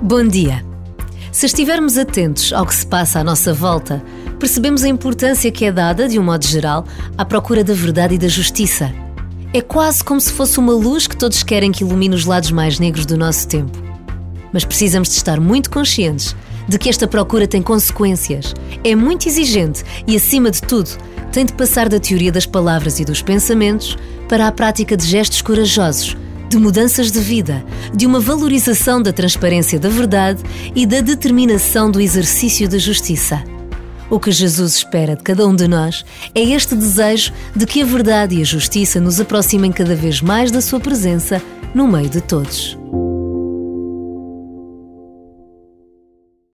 Bom dia. Se estivermos atentos ao que se passa à nossa volta, percebemos a importância que é dada, de um modo geral, à procura da verdade e da justiça. É quase como se fosse uma luz que todos querem que ilumine os lados mais negros do nosso tempo. Mas precisamos de estar muito conscientes de que esta procura tem consequências, é muito exigente e, acima de tudo, tem de passar da teoria das palavras e dos pensamentos para a prática de gestos corajosos de mudanças de vida, de uma valorização da transparência da verdade e da determinação do exercício da justiça. O que Jesus espera de cada um de nós é este desejo de que a verdade e a justiça nos aproximem cada vez mais da Sua presença no meio de todos.